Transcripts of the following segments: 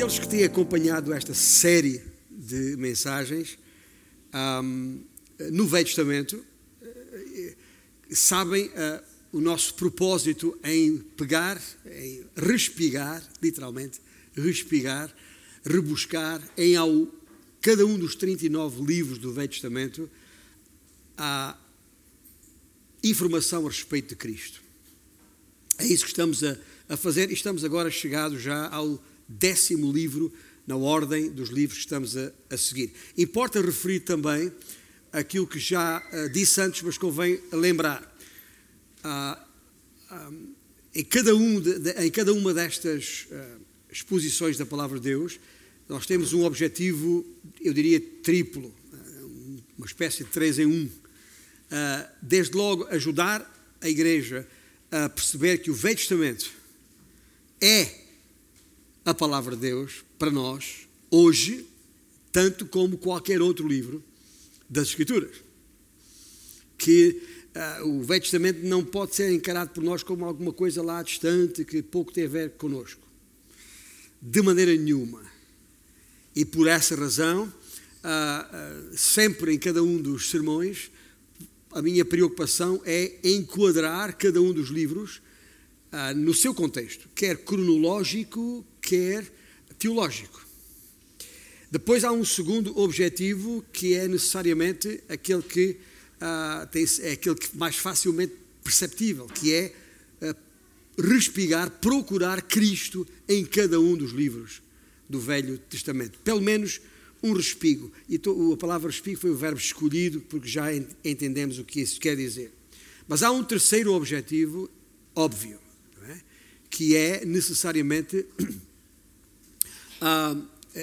aqueles que têm acompanhado esta série de mensagens um, no Velho Testamento eh, sabem uh, o nosso propósito em pegar, em respigar, literalmente, respigar, rebuscar em ao, cada um dos 39 livros do Velho Testamento a informação a respeito de Cristo. É isso que estamos a, a fazer e estamos agora chegados já ao décimo livro na ordem dos livros que estamos a, a seguir. Importa referir também aquilo que já uh, disse antes, mas convém lembrar. Uh, um, em, cada um de, de, em cada uma destas uh, exposições da palavra de Deus, nós temos um objetivo, eu diria, triplo, uma espécie de três em um. desde logo, ajudar a igreja a perceber que o Velho Testamento é a palavra de Deus para nós, hoje, tanto como qualquer outro livro das Escrituras. Que uh, o Velho Testamento não pode ser encarado por nós como alguma coisa lá distante que pouco tem a ver conosco. De maneira nenhuma. E por essa razão, uh, uh, sempre em cada um dos sermões, a minha preocupação é enquadrar cada um dos livros no seu contexto, quer cronológico, quer teológico. Depois há um segundo objetivo que é necessariamente aquele que uh, tem, é aquele que mais facilmente perceptível, que é uh, respigar, procurar Cristo em cada um dos livros do Velho Testamento. Pelo menos um respigo. E to, a palavra respigo foi o verbo escolhido, porque já entendemos o que isso quer dizer. Mas há um terceiro objetivo óbvio, é? que é necessariamente ah,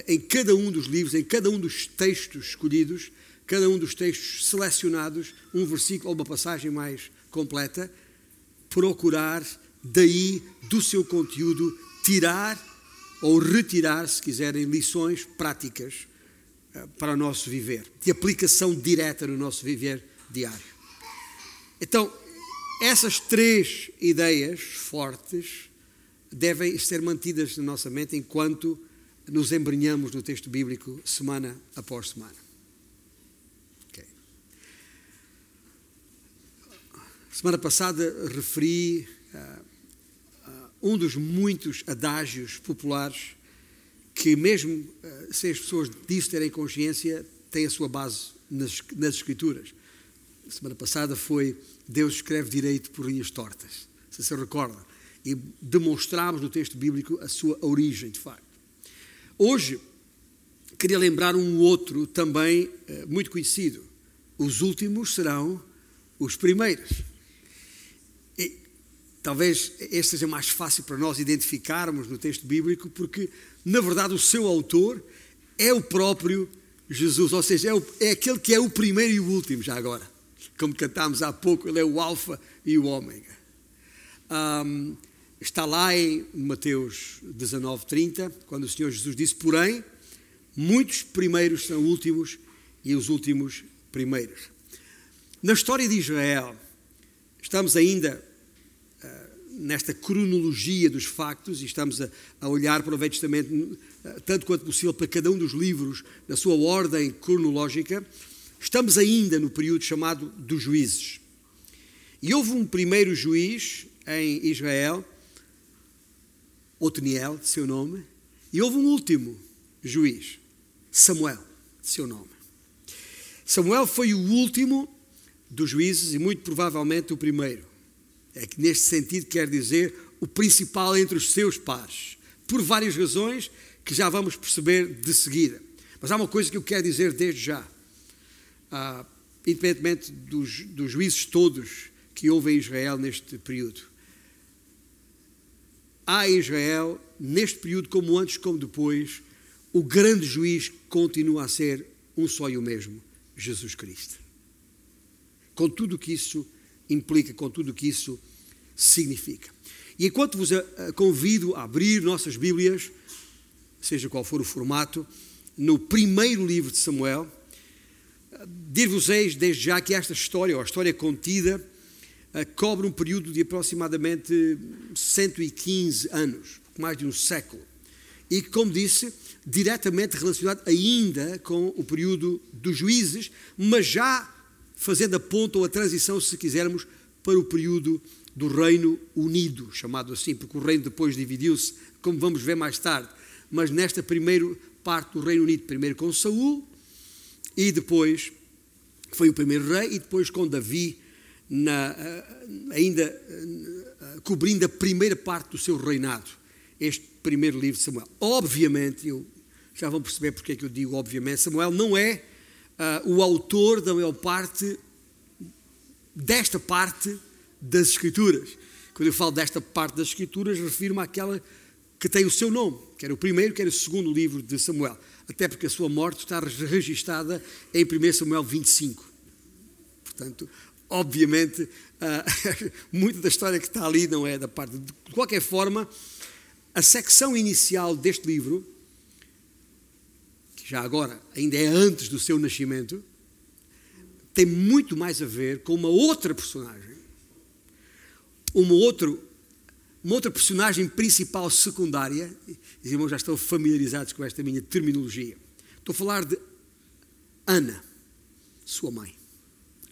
em cada um dos livros, em cada um dos textos escolhidos, cada um dos textos selecionados, um versículo ou uma passagem mais completa, procurar daí, do seu conteúdo, tirar ou retirar, se quiserem, lições práticas ah, para o nosso viver, de aplicação direta no nosso viver diário. Então, essas três ideias fortes devem ser mantidas na nossa mente enquanto nos embrenhamos no texto bíblico semana após semana. Okay. Semana passada referi uh, uh, um dos muitos adágios populares que, mesmo uh, sem as pessoas disso terem consciência, tem a sua base nas, nas Escrituras. Semana passada foi Deus escreve direito por linhas tortas, se se recorda. E demonstramos no texto bíblico a sua origem, de facto. Hoje, queria lembrar um outro também eh, muito conhecido. Os últimos serão os primeiros. E, talvez este seja mais fácil para nós identificarmos no texto bíblico, porque, na verdade, o seu autor é o próprio Jesus, ou seja, é, o, é aquele que é o primeiro e o último, já agora. Como cantámos há pouco, ele é o Alfa e o Ômega. Um, Está lá em Mateus 19:30, quando o Senhor Jesus disse: Porém, muitos primeiros são últimos e os últimos primeiros. Na história de Israel, estamos ainda uh, nesta cronologia dos factos e estamos a, a, olhar para o Velho Testamento, uh, tanto quanto possível, para cada um dos livros, na sua ordem cronológica. Estamos ainda no período chamado dos juízes. E houve um primeiro juiz em Israel Otniel, seu nome, e houve um último juiz, Samuel, seu nome. Samuel foi o último dos juízes e muito provavelmente o primeiro. É que neste sentido quer dizer o principal entre os seus pares, por várias razões que já vamos perceber de seguida. Mas há uma coisa que eu quero dizer desde já. Ah, independentemente dos, dos juízes todos que houve em Israel neste período em Israel, neste período, como antes como depois, o grande juiz continua a ser um só e o mesmo, Jesus Cristo. Com tudo o que isso implica, com tudo o que isso significa. E enquanto vos convido a abrir nossas Bíblias, seja qual for o formato, no primeiro livro de Samuel, dir-vos-eis desde já que esta história, ou a história contida, eh, cobre um período de aproximadamente 115 anos, mais de um século. e como disse, diretamente relacionado ainda com o período dos juízes, mas já fazendo a ponta ou a transição, se quisermos, para o período do Reino Unido, chamado assim, porque o reino depois dividiu-se, como vamos ver mais tarde. Mas nesta primeira parte do Reino Unido, primeiro com Saul, e depois foi o primeiro rei, e depois com Davi, na, eh, ainda eh, cobrindo a primeira parte do seu reinado, este primeiro livro de Samuel. Obviamente, eu já vão perceber porque é que eu digo obviamente, Samuel não é uh, o autor da maior parte desta parte das Escrituras. Quando eu falo desta parte das Escrituras, refiro-me àquela que tem o seu nome, que era o primeiro, que era o segundo livro de Samuel. Até porque a sua morte está registada em 1 Samuel 25. Portanto, obviamente, uh, muita da história que está ali não é da parte. De qualquer forma, a secção inicial deste livro já agora ainda é antes do seu nascimento, tem muito mais a ver com uma outra personagem, uma, outro, uma outra personagem principal secundária. Os irmãos já estão familiarizados com esta minha terminologia. Estou a falar de Ana, sua mãe,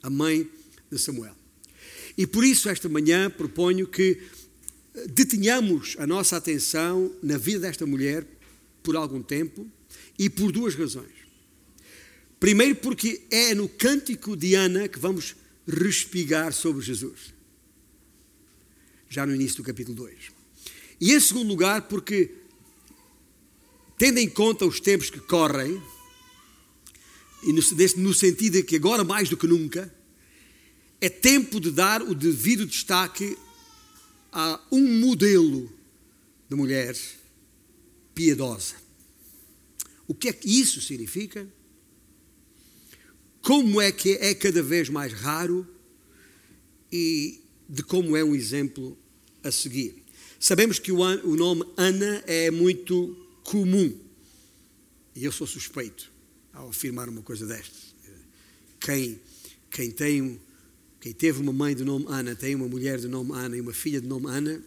a mãe de Samuel. E por isso, esta manhã, proponho que detenhamos a nossa atenção na vida desta mulher por algum tempo e por duas razões. Primeiro, porque é no cântico de Ana que vamos respigar sobre Jesus, já no início do capítulo 2. E em segundo lugar, porque, tendo em conta os tempos que correm, e no, no sentido de que agora mais do que nunca, é tempo de dar o devido destaque a um modelo de mulher piedosa. O que é que isso significa? Como é que é cada vez mais raro e de como é um exemplo a seguir. Sabemos que o nome Ana é muito comum e eu sou suspeito ao afirmar uma coisa destas. Quem, quem, tem, quem teve uma mãe de nome Ana, tem uma mulher de nome Ana e uma filha de nome Ana,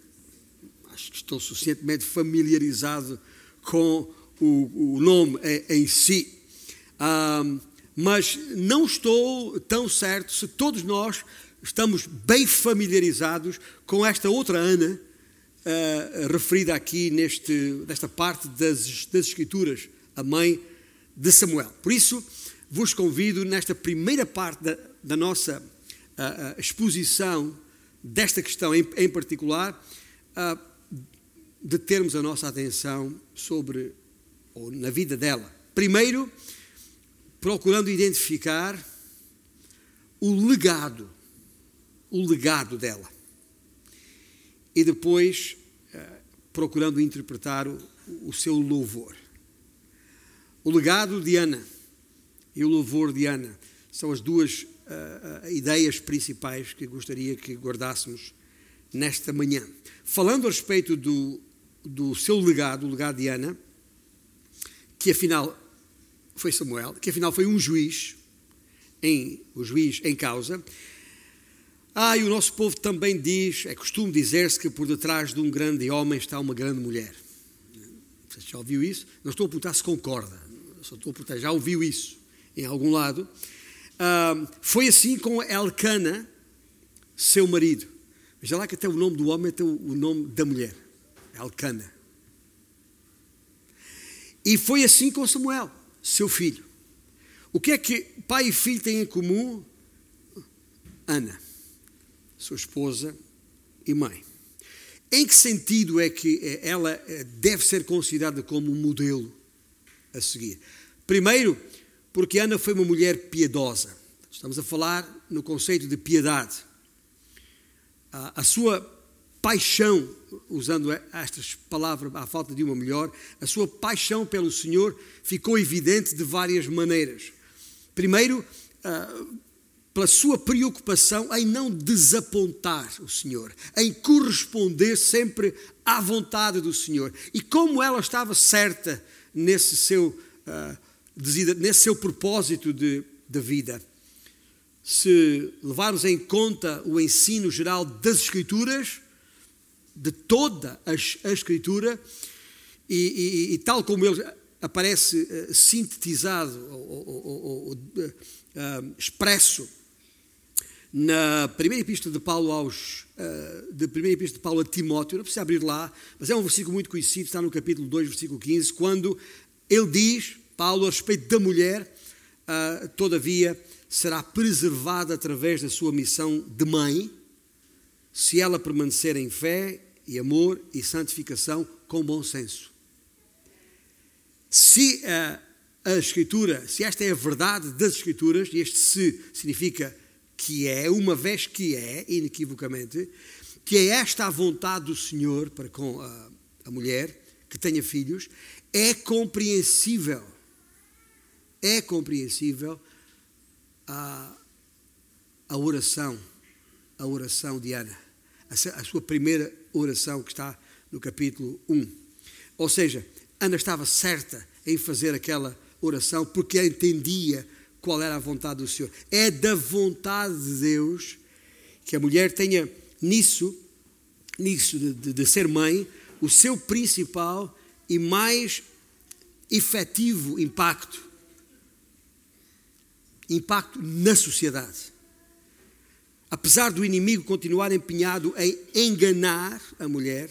acho que estou suficientemente familiarizado com o, o nome em si. Mas não estou tão certo se todos nós estamos bem familiarizados com esta outra Ana, uh, referida aqui neste, nesta parte das, das Escrituras, a mãe de Samuel. Por isso, vos convido, nesta primeira parte da, da nossa uh, uh, exposição desta questão em, em particular, de termos a nossa atenção sobre ou na vida dela. Primeiro, procurando identificar o legado, o legado dela. E depois, eh, procurando interpretar o, o seu louvor. O legado de Ana e o louvor de Ana são as duas uh, ideias principais que gostaria que guardássemos nesta manhã. Falando a respeito do, do seu legado, o legado de Ana, que afinal foi Samuel, que afinal foi um juiz, em, o juiz em causa. Ah, e o nosso povo também diz, é costume dizer-se que por detrás de um grande homem está uma grande mulher. Você já ouviu isso? Não estou a perguntar se concorda, só estou a perguntar, já ouviu isso em algum lado? Foi assim com Elcana, seu marido. Veja lá que até o nome do homem tem o nome da mulher, Elcana. E foi assim com Samuel, seu filho. O que é que pai e filho têm em comum? Ana, sua esposa e mãe. Em que sentido é que eh, ela eh, deve ser considerada como um modelo a seguir? Primeiro, porque Ana foi uma mulher piedosa. Estamos a falar no conceito de piedade. A, a sua paixão, usando estas palavras à falta de uma melhor, a sua paixão pelo Senhor ficou evidente de várias maneiras. Primeiro, ah, pela sua preocupação em não desapontar o Senhor, em corresponder sempre à vontade do Senhor. E como ela estava certa nesse seu, ah, nesse seu propósito de, de vida. Se levarmos em conta o ensino geral das Escrituras, de toda a, Escritura, e, e, e tal como ele aparece uh, sintetizado ou, ou, ou uh, expresso na primeira epístola de Paulo aos uh, de primeira epístola de Paulo a Timóteo, não precisa abrir lá, mas é um versículo muito conhecido, está no capítulo 2, versículo 15, quando ele diz, Paulo, a respeito da mulher, uh, todavia será preservada através da sua missão de mãe, se ela permanecer em fé e amor e santificação com bom senso. Se uh, a Escritura, se esta é a verdade das Escrituras, e este se significa que é, uma vez que é, inequivocamente, que é esta a vontade do Senhor para com a, a mulher que tenha filhos, é compreensível, é compreensível a, a oração, a oração de Ana, a, a sua primeira oração que está no capítulo 1. Ou seja, Ana estava certa em fazer aquela oração porque entendia qual era a vontade do Senhor. É da vontade de Deus que a mulher tenha nisso, nisso de, de, de ser mãe, o seu principal e mais efetivo impacto. Impacto na sociedade. Apesar do inimigo continuar empenhado em enganar a mulher,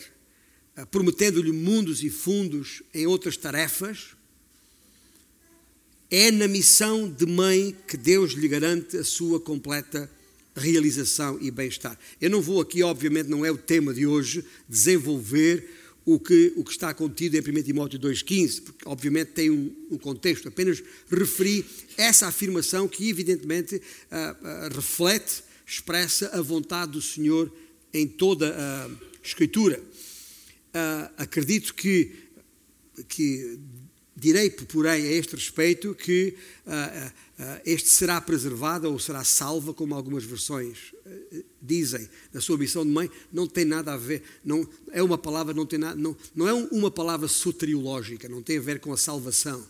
eh, prometendo-lhe mundos e fundos em outras tarefas, é na missão de mãe que Deus lhe garante a sua completa realização e bem-estar. Eu não vou aqui, obviamente, não é o tema de hoje, desenvolver o que, o que está contido em 1 Timóteo 2,15, porque obviamente tem um, um, contexto, apenas referi essa afirmação que evidentemente uh, uh, reflete, expressa a vontade do Senhor em toda a Escritura. Uh, acredito que, que Direi, porém, a este respeito que este será preservado ou será salva, como algumas versões dizem, na sua missão de mãe, não tem nada a ver, não, é uma palavra, não, tem nada, não, não é uma palavra soteriológica, não tem a ver com a salvação.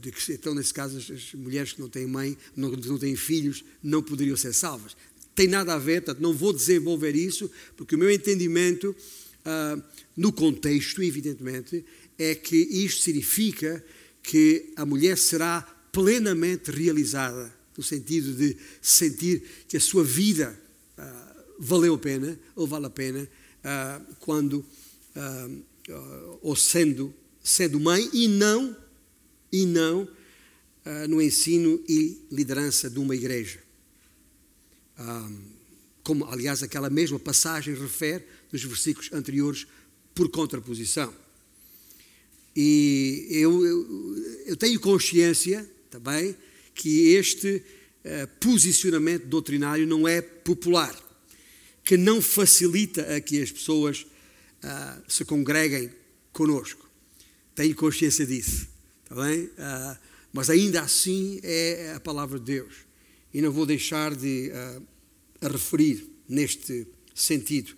de que, então, nesse caso, as, as, mulheres que não têm mãe, não, não têm filhos, não poderiam ser salvas. Tem nada a ver, portanto, não vou desenvolver isso, porque o meu entendimento, no contexto, evidentemente, é que isto significa que a mulher será plenamente realizada, no sentido de sentir que a sua vida uh, valeu a pena, ou vale a pena, uh, quando, uh, ou sendo, sendo mãe, e não, e não no ensino e liderança de uma igreja. como, aliás, aquela mesma passagem refere nos versículos anteriores, por contraposição. E eu, eu, eu tenho consciência também que este uh, posicionamento doutrinário não é popular, que não facilita a que as pessoas uh, se congreguem conosco. Tenho consciência disso, está bem? Uh, mas ainda assim é a palavra de Deus. E não vou deixar de a referir neste sentido.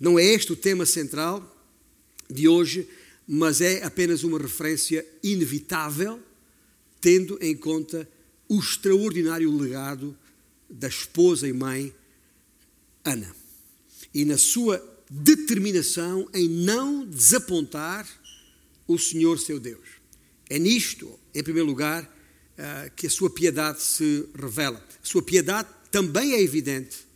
Não é este o tema central de hoje, mas é apenas uma referência inevitável, tendo em conta o extraordinário legado da esposa e mãe Ana. E na sua determinação em não desapontar o Senhor seu Deus. É nisto, em primeiro lugar, ah, que a sua piedade se revela. A sua piedade também é evidente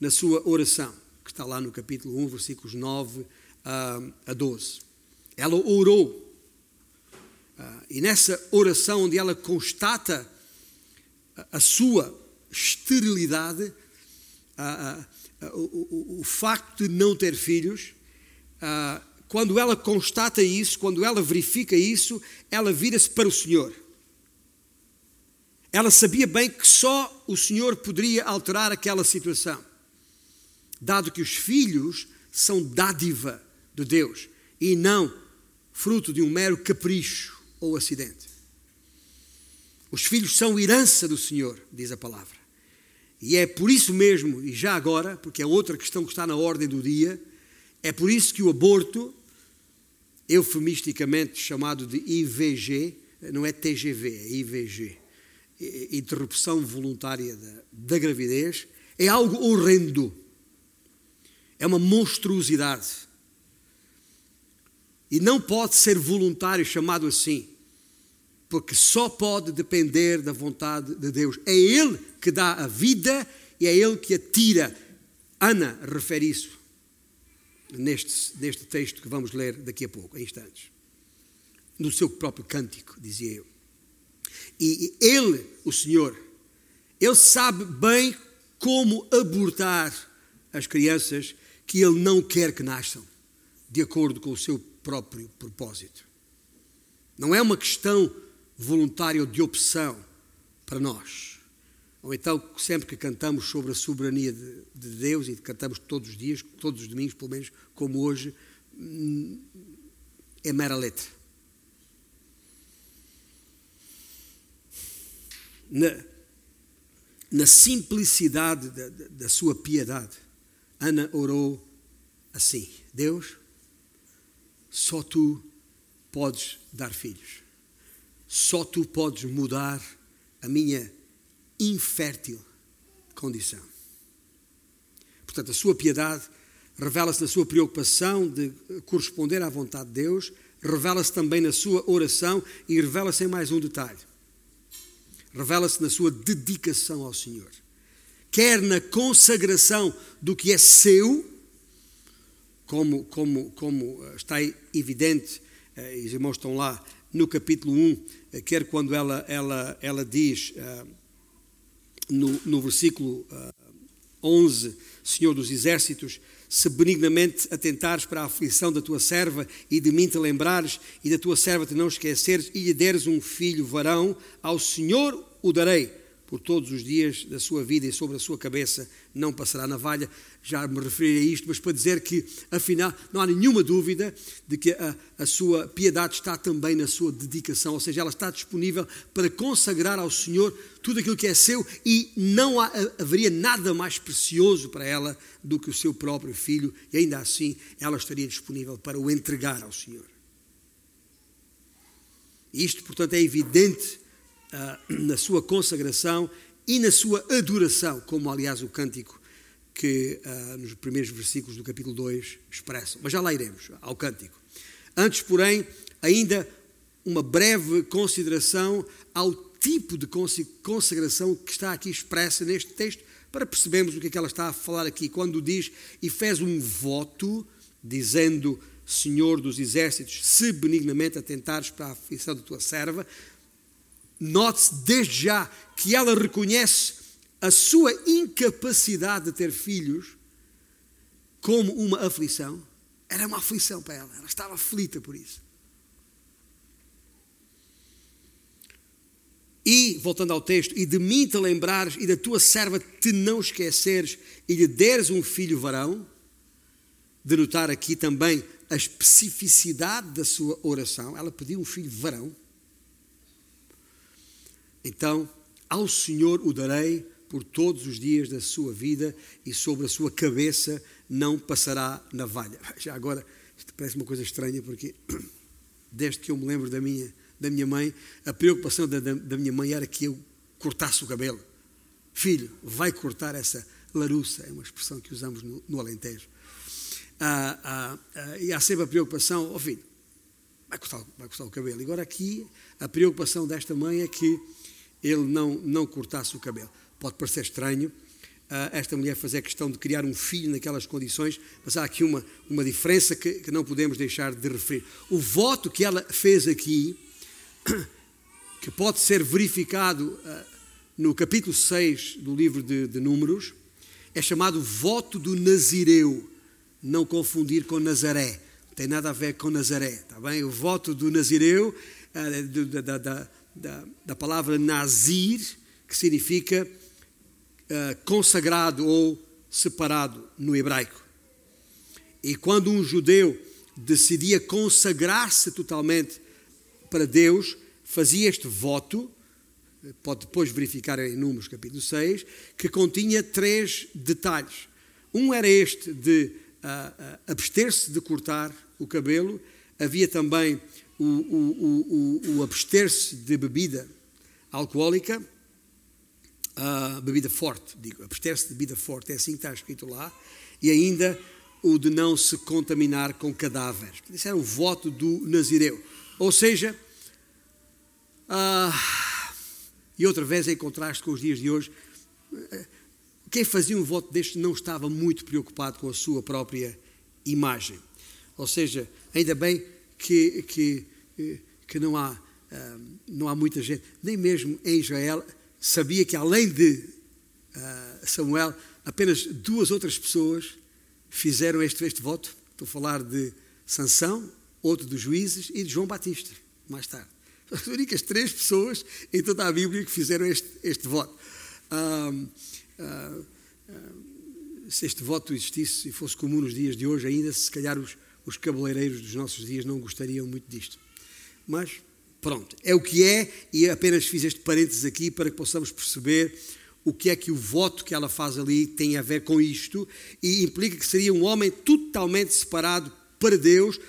na sua oração, que está lá no capítulo 1, versículos 9 a 12. Ela orou. Ah, e nessa oração, onde ela constata a sua esterilidade, o, facto de não ter filhos, quando ela constata isso, quando ela verifica isso, ela vira-se para o Senhor. Ela sabia bem que só o Senhor poderia alterar aquela situação, dado que os filhos são dádiva de Deus e não fruto de um mero capricho ou acidente. Os filhos são herança do Senhor, diz a palavra. E é por isso mesmo, e já agora, porque é outra questão que está na ordem do dia, é por isso que o aborto, eufemisticamente chamado de IVG, não é TGV, é IVG, interrupção voluntária da, da gravidez, é algo horrendo. É uma monstruosidade E não pode ser voluntário chamado assim, porque só pode depender da vontade de Deus. É Ele que dá a vida e é Ele que a tira. Ana refere isso neste, neste texto que vamos ler daqui a pouco, em instantes. No seu próprio cântico, dizia eu. E Ele, o Senhor, Ele sabe bem como abortar as crianças que Ele não quer que nasçam, de acordo com o seu próprio propósito. Não é uma questão voluntária ou de opção para nós. Ou então, sempre que cantamos sobre a soberania de, de Deus e cantamos todos os dias, todos os domingos, pelo menos como hoje, hum, é mera letra. Na, na simplicidade da, da sua piedade, Ana orou assim: Deus, só tu podes dar filhos, só tu podes mudar a minha infértil condição. Portanto, a sua piedade revela-se na sua preocupação de corresponder à vontade de Deus, revela-se também na sua oração e revela-se em mais um detalhe. Revela-se na sua dedicação ao Senhor. Quer na consagração do que é seu, como, como, como está evidente, eh, os irmãos estão lá no capítulo 1, eh, quer quando ela, ela, ela diz eh, no, no versículo uh, 11, Senhor dos Exércitos, se benignamente atentares para a aflição da tua serva e de mim te lembrares e da tua serva te não esqueceres e lhe deres um filho varão, ao Senhor o darei por todos os dias da sua vida e sobre a sua cabeça não passará navalha. Já me referi a isto, mas para dizer que, afinal, não há nenhuma dúvida de que a, a sua piedade está também na sua dedicação, ou seja, ela está disponível para consagrar ao Senhor tudo aquilo que é seu e não há, haveria nada mais precioso para ela do que o seu próprio filho, e ainda assim ela estaria disponível para o entregar ao Senhor. Isto, portanto, é evidente na sua consagração e na sua adoração, como aliás o cântico que uh, nos primeiros versículos do capítulo 2 expressam. Mas já lá iremos ao cântico. Antes, porém, ainda uma breve consideração ao tipo de consagração que está aqui expressa neste texto, para percebermos o que é que ela está a falar aqui. Quando diz e fez um voto, dizendo: Senhor dos exércitos, se benignamente atentares para a aflição da tua serva, Note-se desde já que ela reconhece a sua incapacidade de ter filhos como uma aflição. Era uma aflição para ela, ela estava aflita por isso. E, voltando ao texto, e de mim te lembrares e da tua serva te não esqueceres e lhe deres um filho varão, de notar aqui também a especificidade da sua oração. Ela pediu um filho varão. Então, ao Senhor o darei por todos os dias da sua vida e sobre a sua cabeça não passará navalha. Já agora, isto parece uma coisa estranha porque desde que eu me lembro da minha, da minha mãe, a preocupação da, da, da minha mãe era que eu cortasse o cabelo. Filho, vai cortar essa laruça, é uma expressão que usamos no, no Alentejo. Ah, ah, ah, e há sempre a preocupação, ó oh, filho, vai cortar, vai cortar o cabelo. Agora aqui, a preocupação desta mãe é que ele não, não cortasse o cabelo. Pode parecer estranho uh, esta mulher fazer questão de criar um filho naquelas condições, mas há aqui uma, uma diferença que, que não podemos deixar de referir. O voto que ela fez aqui, que pode ser verificado uh, no capítulo 6 do livro de, de Números, é chamado voto do Nazireu. Não confundir com Nazaré. Não tem nada a ver com Nazaré, está bem? O voto do Nazireu, uh, da, da, da, da palavra nazir, que significa uh, consagrado ou separado no hebraico. E quando um judeu decidia consagrar-se totalmente para Deus, fazia este voto, pode depois verificar em Números capítulo 6, que continha três detalhes. Um era este de uh, uh, abster-se de cortar o cabelo, havia também o, o, o, o abster-se de bebida alcoólica, uh, bebida forte, digo, abster-se de bebida forte, é assim que está escrito lá, e ainda o de não se contaminar com cadáveres. Isso era o voto do Nazireu. Ou seja, ah, e outra vez em contraste com os dias de hoje, quem fazia um voto deste não estava muito preocupado com a sua própria imagem. Ou seja, ainda bem que, que, que não, há, ah, não há muita gente, nem mesmo em Israel, sabia que além de ah, Samuel, apenas duas outras pessoas fizeram este, este voto. Estou a falar de Sansão, outro dos juízes e de João Batista, mais tarde. As únicas três pessoas em toda a Bíblia que fizeram este, este voto. Ah, ah, se este voto existisse e fosse comum nos dias de hoje, ainda se calhar os, os cabeleireiros dos nossos dias não gostariam muito disto. Mas pronto, é o que é e apenas fiz este parênteses aqui para que possamos perceber o que é que o voto que ela faz ali tem a ver com isto e implica que seria um homem totalmente separado para Deus,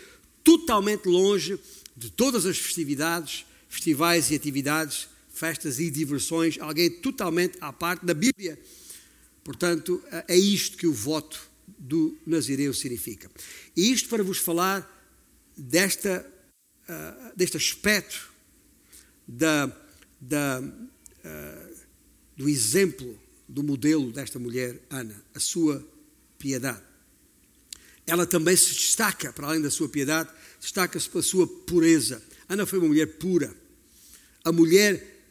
totalmente longe de todas as festividades, festivais e atividades, festas e diversões, alguém totalmente à parte da Bíblia. Portanto, é isto que o voto do Nazireu significa. E isto para vos falar desta, uh, deste aspecto da, da, uh, do exemplo, do modelo desta mulher, Ana, a sua piedade. Ela também se destaca, para além da sua piedade, destaca-se pela sua pureza. Ana foi uma mulher pura, a mulher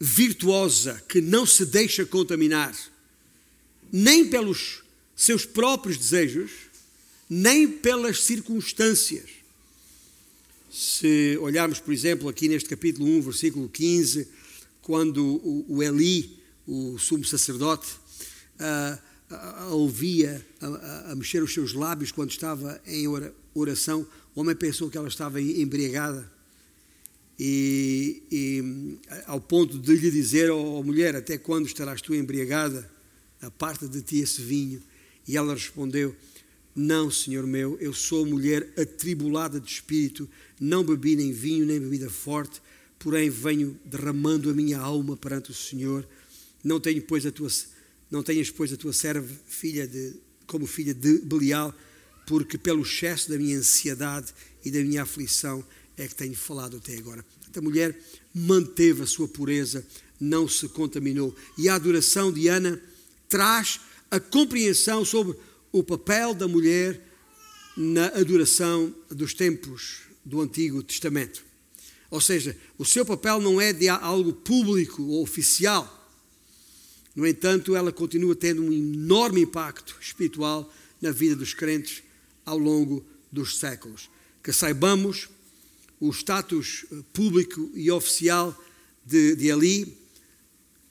virtuosa que não se deixa contaminar, nem pelos seus próprios desejos, nem pelas circunstâncias. Se olharmos, por exemplo, aqui neste capítulo 1, versículo 15, quando o Eli, o sumo sacerdote, a, a, a ouvia a, a, mexer os seus lábios quando estava em oração, o homem pensou que ela estava embriagada. E, e ao ponto de lhe dizer, ó oh, mulher, até quando estarás tu embriagada? Aparta de ti esse vinho. E ela respondeu: Não, senhor meu, eu sou mulher atribulada de espírito, não bebi nem vinho nem bebida forte, porém venho derramando a minha alma perante o Senhor. Não tenho, pois, a tua, não tenhas, pois, a tua serva filha de, como filha de Belial, porque pelo excesso da minha ansiedade e da minha aflição é que tenho falado até agora. A mulher manteve a sua pureza, não se contaminou. E a adoração de Ana traz a compreensão sobre o papel da mulher na adoração dos tempos do Antigo Testamento. Ou seja, o seu papel não é de algo público ou oficial. No entanto, ela continua tendo um enorme impacto espiritual na vida dos crentes ao longo dos séculos. Que saibamos o status eh, público e oficial de, de Eli,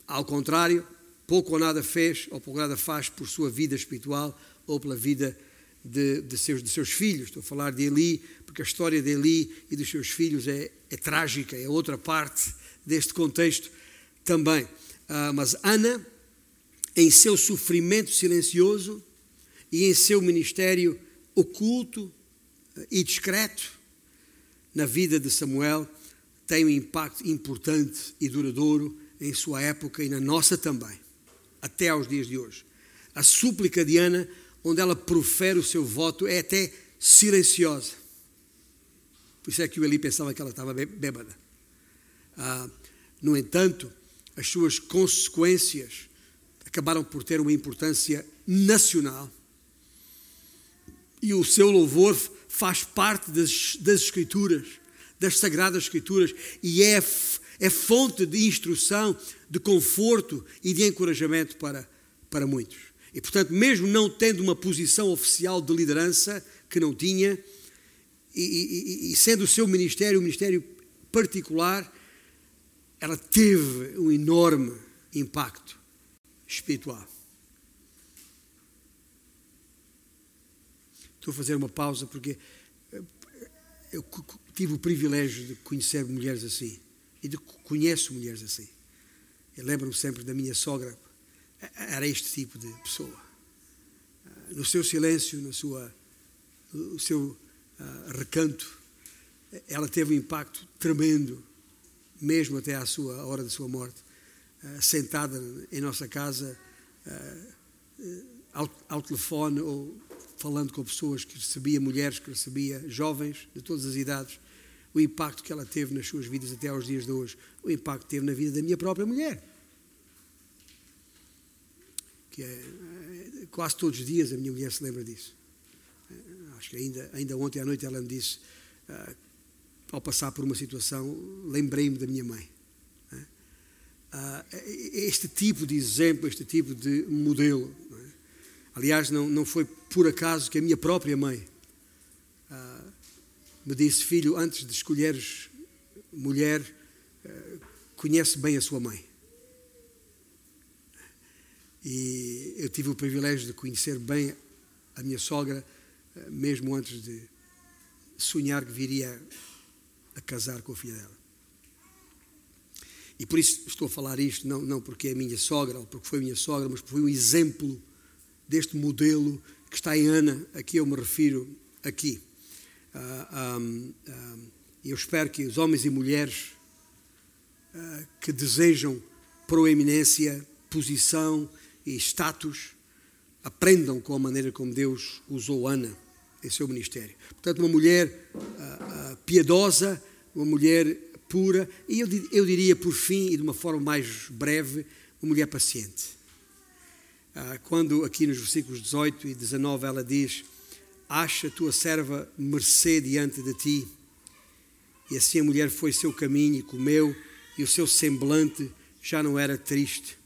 ao contrário, pouco ou nada fez ou pouco ou nada faz por sua vida espiritual ou pela vida de, de, seus, de seus filhos. Estou a falar de Eli, porque a história de Eli e dos seus filhos é, é trágica, é outra parte deste contexto também. Ah, mas Ana, em seu sofrimento silencioso e em seu ministério oculto e discreto na vida de Samuel, tem um impacto importante e duradouro em sua época e na nossa também até aos dias de hoje. A súplica de Ana, onde ela profere o seu voto, é até silenciosa. Por isso é que o Eli pensava que ela estava bêbada. Ah, no entanto, as suas consequências acabaram por ter uma importância nacional. E o seu louvor faz parte das, das Escrituras, das Sagradas Escrituras, e é é fonte de instrução, de conforto e de encorajamento para, para muitos. E, portanto, mesmo não tendo uma posição oficial de liderança, que não tinha, e, e, e sendo o seu ministério um ministério particular, ela teve um enorme impacto espiritual. Estou a fazer uma pausa porque eu tive o privilégio de conhecer mulheres assim e de, conheço mulheres assim. Eu lembro-me sempre da minha sogra, era este tipo de pessoa. Ah, no seu silêncio, no sua, o seu uh, recanto, ela teve um impacto tremendo, mesmo até à sua à hora da sua morte, uh, sentada em nossa casa, uh, ao, ao telefone ou falando com pessoas que recebia, mulheres que recebia, jovens de todas as idades, o impacto que ela teve nas suas vidas até aos dias de hoje, o impacto que teve na vida da minha própria mulher. Que é, é quase todos os dias a minha mulher se lembra disso. É, acho que ainda, ainda ontem à noite ela me disse, uh, ao passar por uma situação, lembrei-me da minha mãe. Uh, este tipo de exemplo, este tipo de modelo. É? Aliás, não, não foi por acaso que a minha própria mãe me disse: Filho, antes de escolheres mulher, uh, conhece bem a sua mãe. E eu tive o privilégio de conhecer bem a minha sogra, mesmo antes de sonhar que viria a casar com a filha dela. E por isso estou a falar isto, não, não porque é a minha sogra, ou porque foi minha sogra, mas porque foi um exemplo deste modelo que está em Ana, a que eu me refiro aqui. Ah, um, eu espero que os homens e mulheres uh, que desejam proeminência, posição e status aprendam com a maneira como Deus usou Ana em seu ministério. Portanto, uma mulher uh, piedosa, uma mulher pura e eu, eu diria, por fim, e de uma forma mais breve, uma mulher paciente. Ah, quando aqui nos versículos 18 e 19 ela diz: Acha tua serva mercê diante de ti. E assim a mulher foi seu caminho e comeu, e o seu semblante já não era triste.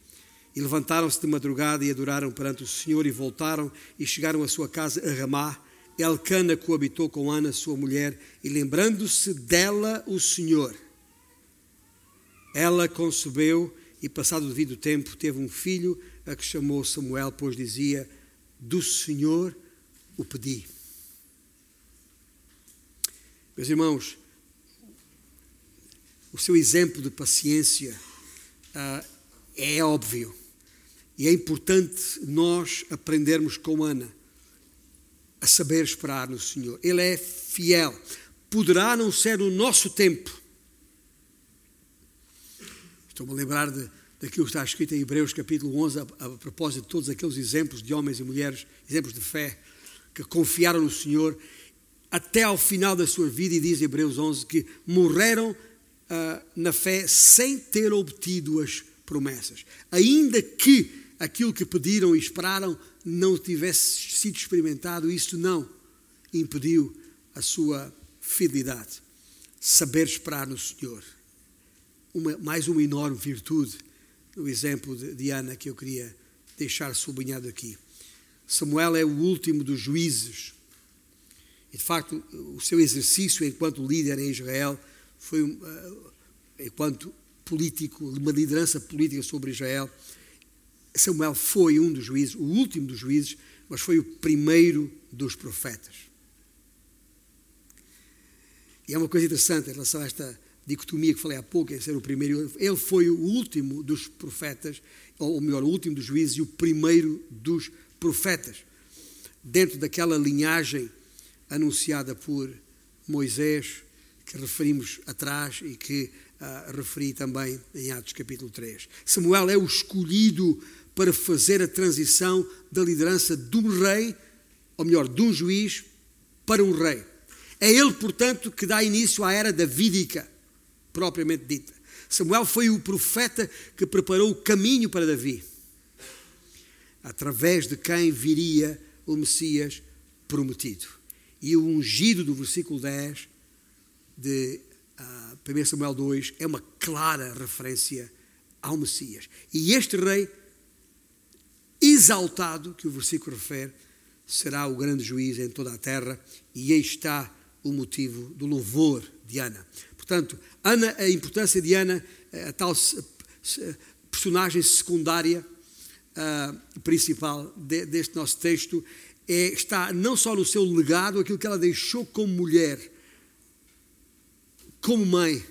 E levantaram-se de madrugada e adoraram perante o Senhor e voltaram e chegaram à sua casa a Ramá. Elcana coabitou com Ana, sua mulher, e lembrando-se dela o Senhor, ela concebeu e, passado o devido tempo, teve um filho a que chamou Samuel, pois dizia: Do Senhor o pedi. Meus irmãos, o seu exemplo de paciência uh, é óbvio e é importante nós aprendermos com Ana a saber esperar no Senhor. Ele é fiel. Poderá não ser no nosso tempo, Estou-me a lembrar de, daquilo que está escrito em Hebreus capítulo 11, a, a, propósito de todos aqueles exemplos de homens e mulheres, exemplos de fé, que confiaram no Senhor até ao final da sua vida, e diz Hebreus 11 que morreram uh, na fé sem ter obtido as promessas, ainda que aquilo que pediram e esperaram não tivesse sido experimentado, isso não impediu a sua fidelidade. Saber esperar no Senhor uma, mais uma enorme virtude no exemplo de, de Ana que eu queria deixar sublinhado aqui. Samuel é o último dos juízes. E, de facto, o seu exercício enquanto líder em Israel foi, uh, enquanto político, uma liderança política sobre Israel. Samuel foi um dos juízes, o último dos juízes, mas foi o primeiro dos profetas. E é uma coisa interessante em relação a esta dicotomia que falei há pouco, ser o primeiro, ele foi o último dos profetas, ou melhor, o último dos juízes e o primeiro dos profetas, dentro daquela linhagem anunciada por Moisés, que referimos atrás e que uh, referi também em Atos capítulo 3. Samuel é o escolhido para fazer a transição da liderança de um rei, ou melhor, de um juiz, para um rei. É ele, portanto, que dá início à era davídica propriamente dita. Samuel foi o profeta que preparou o caminho para Davi, através de quem viria o Messias prometido. E o ungido do versículo 10 de uh, ah, 1 Samuel 2 é uma clara referência ao Messias. E este rei exaltado, que o versículo refere, será o grande juiz em toda a terra, e aí está o motivo do louvor de Ana. Portanto, Ana, a importância de Ana, a tal personagem secundária uh, principal de, deste nosso texto, é, está não só no seu legado, aquilo que ela deixou como mulher, como mãe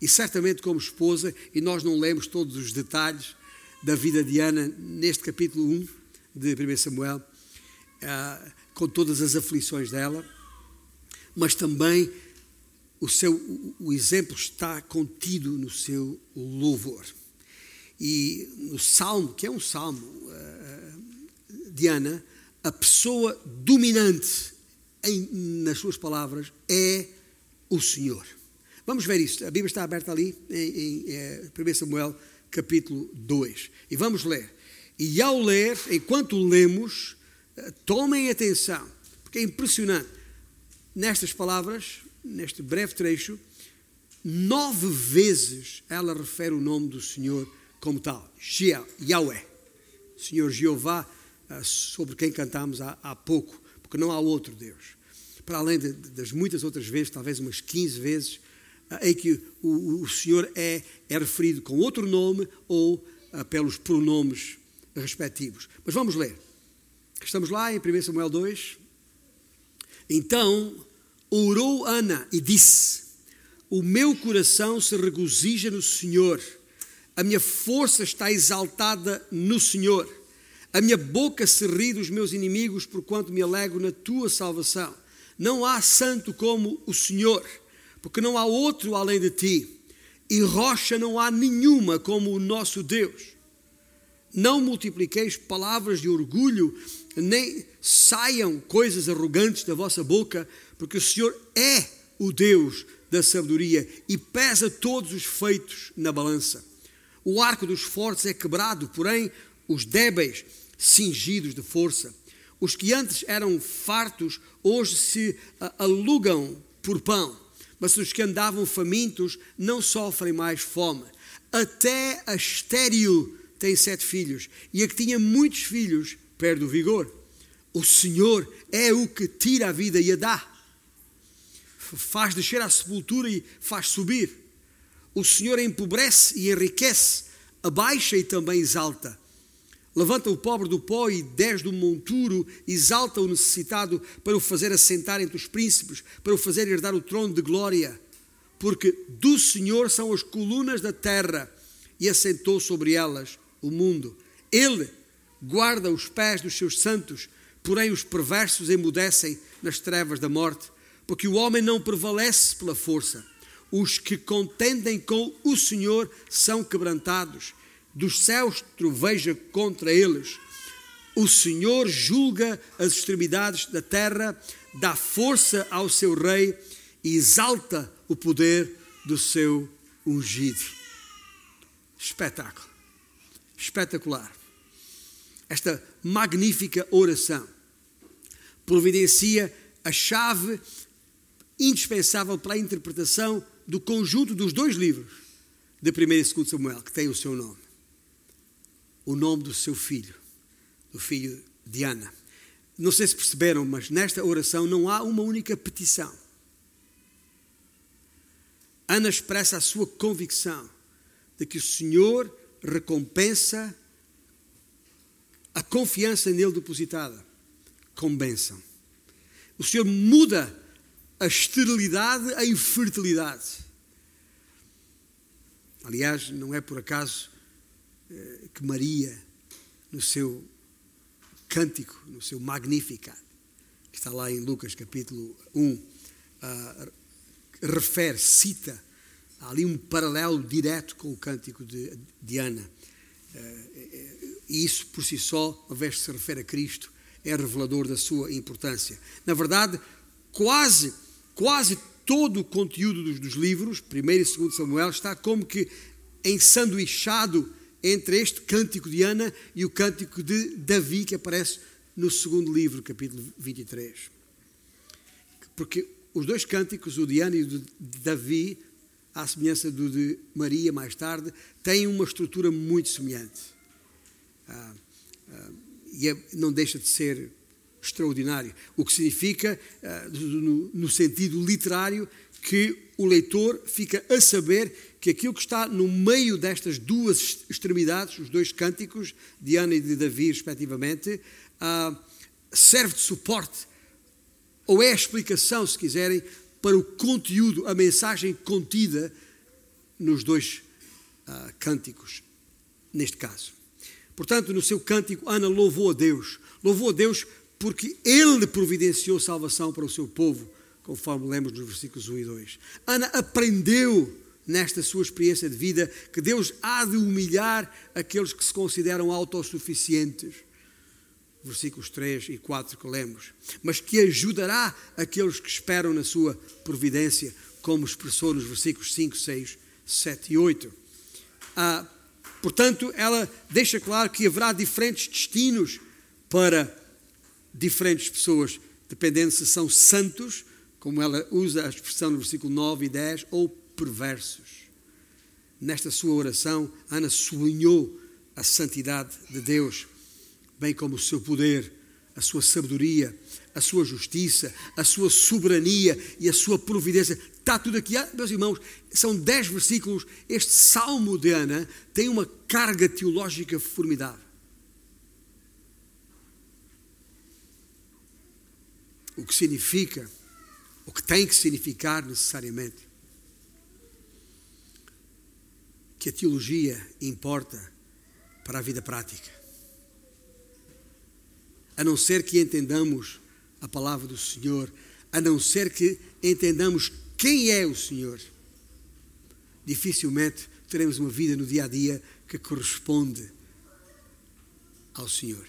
e certamente como esposa, e nós não lemos todos os detalhes da vida de Ana neste capítulo 1 de 1 Samuel, uh, com todas as aflições dela, mas também o, seu, o exemplo está contido no seu louvor. E no salmo, que é um salmo uh, de Ana, a pessoa dominante em, nas suas palavras é o Senhor. Vamos ver isso. A Bíblia está aberta ali em, em, em 1 Samuel capítulo 2. E vamos ler. E ao ler, enquanto lemos, eh, tomem atenção, porque é impressionante. Nestas palavras, neste breve trecho, nove vezes ela refere o nome do Senhor como tal, Yahweh, Senhor Jeová, sobre quem cantamos há, há pouco, porque não há outro Deus. Para além de, das muitas outras vezes, talvez umas 15 vezes, eh, em que o, o Senhor é, é referido com outro nome ou uh, pelos pronomes respectivos. Mas vamos ler. Estamos lá em 1 Samuel 2. Então orou Ana e disse: O meu coração se regozija no Senhor, a minha força está exaltada no Senhor. A minha boca se ri dos meus inimigos, porquanto me alegro na tua salvação. Não há santo como o Senhor, porque não há outro além de ti, e rocha não há nenhuma como o nosso Deus. Não multipliqueis palavras de orgulho, nem saiam coisas arrogantes da vossa boca, porque o Senhor é o Deus da sabedoria e pesa todos os feitos na balança. O arco dos fortes é quebrado, porém os débeis cingidos de força. Os que antes eram fartos, hoje se alugam por pão, mas os que andavam famintos não sofrem mais fome. Até a estéril tem sete filhos, e a que tinha muitos filhos perde o vigor. O Senhor é o que tira a vida e a dá, faz descer à sepultura e faz subir. O Senhor empobrece e enriquece, abaixa e também exalta. Levanta o pobre do pó e desce do monturo, exalta o necessitado para o fazer assentar entre os príncipes, para o fazer herdar o trono de glória. Porque do Senhor são as colunas da terra e assentou sobre elas o mundo. Ele guarda os pés dos seus santos, porém os perversos emudecem nas trevas da morte, porque o homem não prevalece pela força. Os que contendem com o Senhor são quebrantados, dos céus troveja contra eles. O Senhor julga as extremidades da terra, dá força ao seu rei e exalta o poder do seu ungido. Espetáculo espetacular. Esta magnífica oração providencia a chave indispensável para a interpretação do conjunto dos dois livros de 1 e 2 Samuel, que tem o seu nome. O nome do seu filho, do filho de Ana. Não sei se perceberam, mas nesta oração não há uma única petição. Ana expressa a sua convicção de que o Senhor recompensa a confiança nele depositada com bênção. O Senhor muda a esterilidade em fertilidade. Aliás, não é por acaso que Maria, no seu cântico, no seu Magnificat, que está lá em Lucas capítulo 1, uh, refere, cita Há ali um paralelo direto com o cântico de, de Ana. Eh, e isso por si só, ao invés de se refere a Cristo, é revelador da sua importância. Na verdade, quase, quase todo o conteúdo dos, dos livros, 1 e 2 Samuel, está como que ensanduichado entre este cântico de Ana e o cântico de Davi, que aparece no segundo livro, capítulo 23. Porque os dois cânticos, o de Ana e o de Davi, à semelhança do de Maria mais tarde, tem uma estrutura muito semelhante. Ah, ah, e é, não deixa de ser extraordinário. O que significa, ah, no, no sentido literário, que o leitor fica a saber que aquilo que está no meio destas duas extremidades, os dois cânticos de Ana e de Davi, respectivamente, serve de suporte, ou é a explicação, se quiserem, para o conteúdo, a mensagem contida nos dois uh, cânticos, neste caso. Portanto, no seu cântico, Ana louvou a Deus. Louvou a Deus porque Ele providenciou salvação para o seu povo, conforme lemos nos versículos 1 e 2. Ana aprendeu nesta sua experiência de vida que Deus há de humilhar aqueles que se consideram autossuficientes. versículos 3 e 4 que lemos, mas que ajudará aqueles que esperam na sua providência, como expressou nos versículos 5, 6, 7 e 8. Ah, portanto, ela deixa claro que haverá diferentes destinos para diferentes pessoas, dependendo se são santos, como ela usa a expressão no versículo 9 e 10, ou perversos. Nesta sua oração, Ana sublinhou a santidade de Deus, bem como o seu poder, a sua sabedoria, a sua justiça, a sua soberania e a sua providência. Está tudo aqui, ah, meus irmãos, são dez versículos. Este salmo de Ana tem uma carga teológica formidável. O que significa, o que tem que significar necessariamente, que a teologia importa para a vida prática. A não ser que entendamos a palavra do Senhor, a não ser que entendamos quem é o Senhor, dificilmente teremos uma vida no dia a dia que corresponde ao Senhor.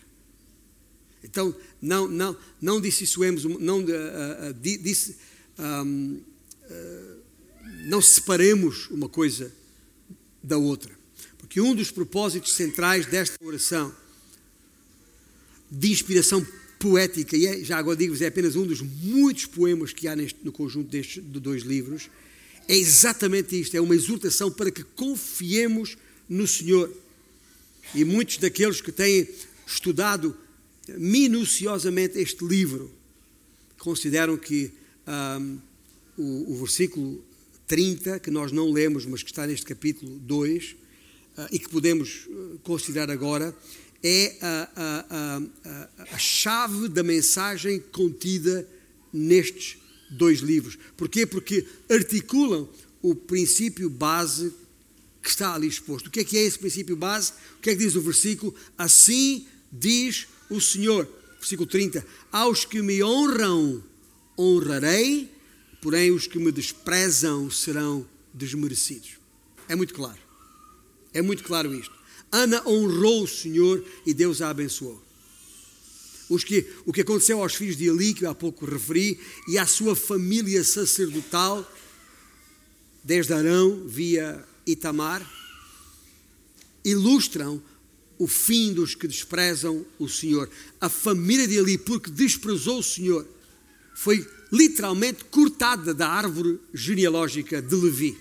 Então, não, não, não dissuemos, não, uh, uh, disse, um, uh, não separemos uma coisa da outra. Porque um dos propósitos centrais desta oração, de inspiração poética, e é, já agora digo-vos, é apenas um dos muitos poemas que há neste, no conjunto destes de dois livros, é exatamente isto: é uma exortação para que confiemos no Senhor. E muitos daqueles que têm estudado minuciosamente este livro consideram que um, o, o, versículo 30, que nós não lemos, mas que está neste capítulo 2, uh, e que podemos uh, considerar agora, é a, a, a, a, chave da mensagem contida nestes dois livros. Porquê? Porque articulam o princípio base que está ali exposto. O que é que é esse princípio base? O que é que diz o versículo? Assim diz o Senhor. Versículo 30. Aos que me honram, honrarei, porém os que me desprezam serão desmerecidos. É muito claro. É muito claro isto. Ana honrou o Senhor e Deus a abençoou. Os que, o que aconteceu aos filhos de Eli, que eu há pouco referi, e à sua família sacerdotal, desde Arão via Itamar, ilustram o fim dos que desprezam o Senhor. A família de Eli, porque desprezou o Senhor, foi literalmente cortada da árvore genealógica de Levi,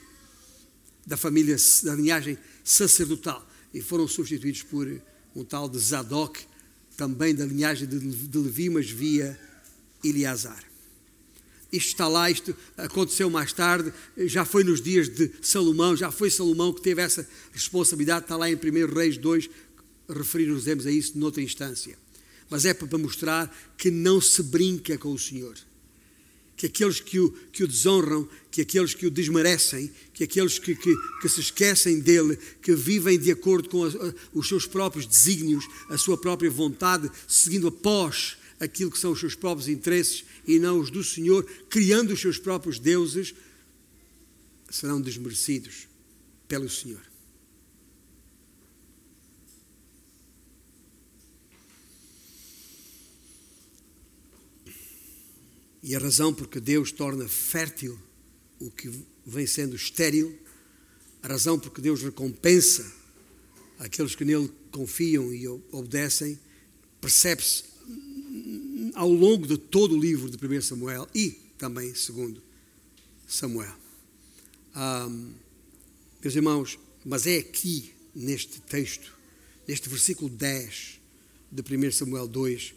da família, da linhagem sacerdotal, e foram substituídos por um tal de Zadok, também da linhagem de Levi, mas via Eleazar. Isto está lá, isto aconteceu mais tarde, já foi nos dias de Salomão, já foi Salomão que teve essa responsabilidade, está lá em 1 Reis 2, referir-nos a isso noutra instância. Mas é para mostrar que não se brinca com o Senhor. Que aqueles que o, que o desonram, que aqueles que o desmerecem, que aqueles que, que, que se esquecem dele, que vivem de acordo com a, os seus próprios desígnios, a sua própria vontade, seguindo após aquilo que são os seus próprios interesses e não os do Senhor, criando os seus próprios deuses, serão desmerecidos pelo Senhor. E a razão porque Deus torna fértil o que vem sendo estéril, a razão porque Deus recompensa aqueles que nele confiam e obedecem, percebe-se ao longo de todo o livro de 1 Samuel e também segundo Samuel. Meus irmãos, mas é aqui, neste texto, neste versículo 10 de 1 Samuel 2,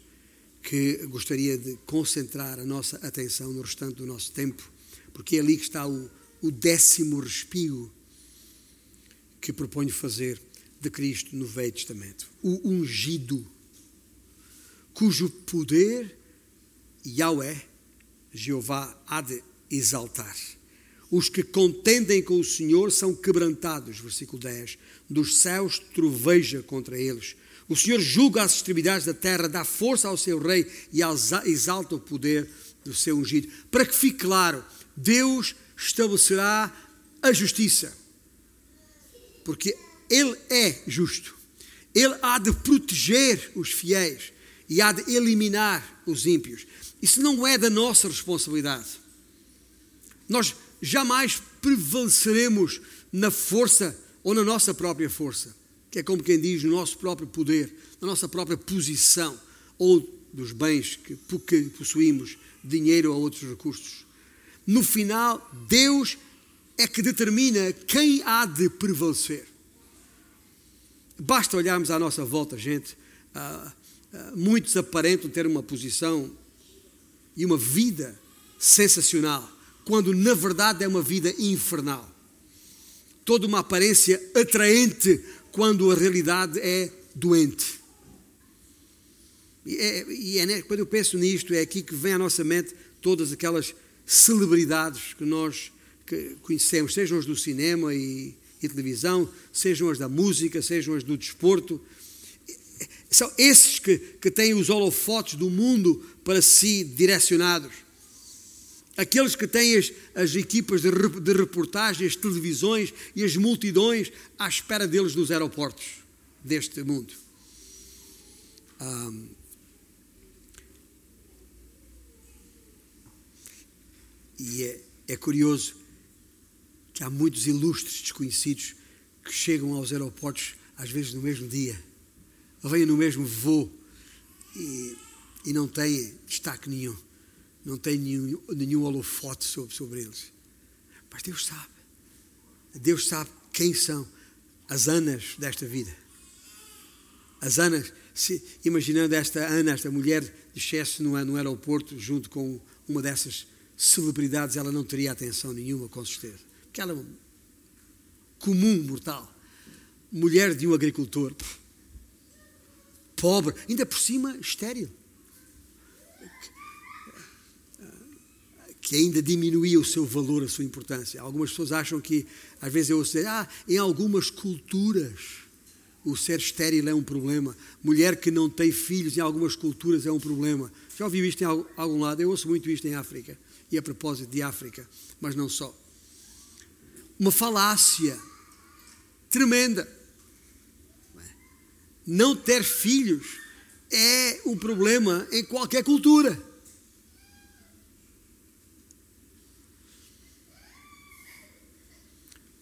que gostaria de concentrar a nossa atenção no restante do nosso tempo, porque é ali que está o, o décimo respiro que proponho fazer de Cristo no Velho Testamento. O ungido, cujo poder Yahweh, Jeová, há de exaltar. Os que contendem com o Senhor são quebrantados, versículo 10. Dos céus troveja contra eles o Senhor julga as extremidades da terra, dá força ao seu rei e exalta o poder do seu ungido. Para que fique claro, Deus estabelecerá a justiça. Porque Ele é justo. Ele há de proteger os fiéis. e há de eliminar os ímpios. Isso não é da nossa responsabilidade. Nós jamais prevaleceremos na força ou na nossa própria força, que é como quem diz, no nosso próprio poder, na nossa própria posição, ou dos bens que, que possuímos, dinheiro ou outros recursos. No final, Deus é que determina quem há de prevalecer. Basta olharmos à nossa volta, gente. Muitos aparentam ter uma posição e uma vida sensacional, quando na verdade é uma vida infernal. Toda uma aparência atraente, quando a realidade é doente. E, é, e é, quando eu penso nisto, é aqui que vem à nossa mente todas aquelas celebridades que nós que conhecemos, sejam as do cinema e, e televisão, sejam as da música, sejam as do desporto. São esses que, que têm os holofotes do mundo para si direcionados. Aqueles que têm as, as equipas de, de reportagem, as televisões e as multidões à espera deles nos aeroportos deste mundo. Um, e é, é curioso que há muitos ilustres desconhecidos que chegam aos aeroportos às vezes no mesmo dia, ou vêm no mesmo voo e, e não têm destaque nenhum, não têm nenhum, nenhum holofote sobre, sobre eles. Mas Deus sabe, Deus sabe quem são as Anas desta vida. As Anas, se, imaginando esta Ana, esta mulher de excesso no, no aeroporto, junto com uma dessas celebridades, ela não teria atenção nenhuma, com certeza. Aquela comum mortal, mulher de um agricultor, pobre, ainda por cima estéril, que ainda diminuía o seu valor, a sua importância. Algumas pessoas acham que, às vezes eu ouço ah, em algumas culturas o ser estéril é um problema. Mulher que não tem filhos em algumas culturas é um problema. Já ouviu isto em algum lado? Eu ouço muito isto em África. E a propósito de África, mas não só uma falácia tremenda. Não ter filhos é um problema em qualquer cultura.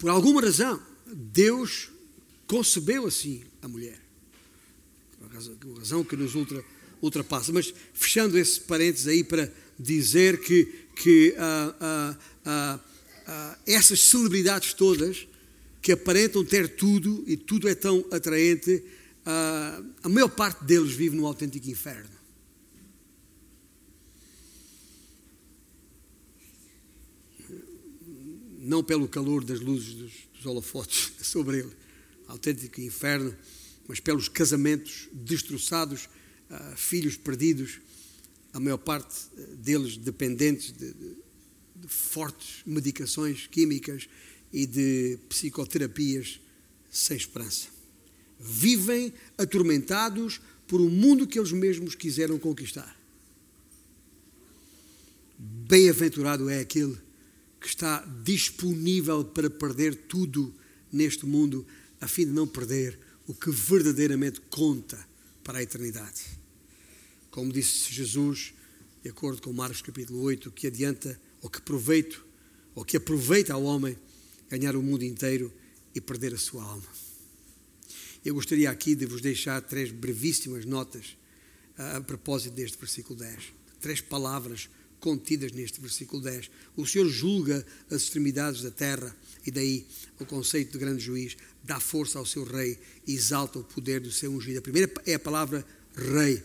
Por alguma razão, Deus concebeu assim a mulher. Por razão que nos ultra, ultrapassa. Mas fechando esse parênteses aí para dizer que, que uh, uh, uh, ah, essas celebridades todas que aparentam ter tudo e tudo é tão atraente, ah, a maior parte deles vive no autêntico inferno. Não pelo calor das luzes dos, dos holofotes sobre ele, autêntico inferno, mas pelos casamentos destroçados, uh, filhos perdidos, a maior parte deles dependentes de, de de fortes medicações químicas e de psicoterapias sem esperança. Vivem atormentados por um mundo que eles mesmos quiseram conquistar. Bem-aventurado é aquele que está disponível para perder tudo neste mundo, a fim de não perder o que verdadeiramente conta para a eternidade. Como disse Jesus, de acordo com Marcos capítulo 8, que adianta ou que proveito, ou que aproveita ao homem ganhar o mundo inteiro e perder a sua alma. Eu gostaria aqui de vos deixar três brevíssimas notas a, a propósito deste versículo 10. Três palavras contidas neste versículo 10. O Senhor julga as extremidades da terra, e daí o conceito de grande juiz, dá força ao seu rei e exalta o poder do seu ungido. A primeira é a palavra rei.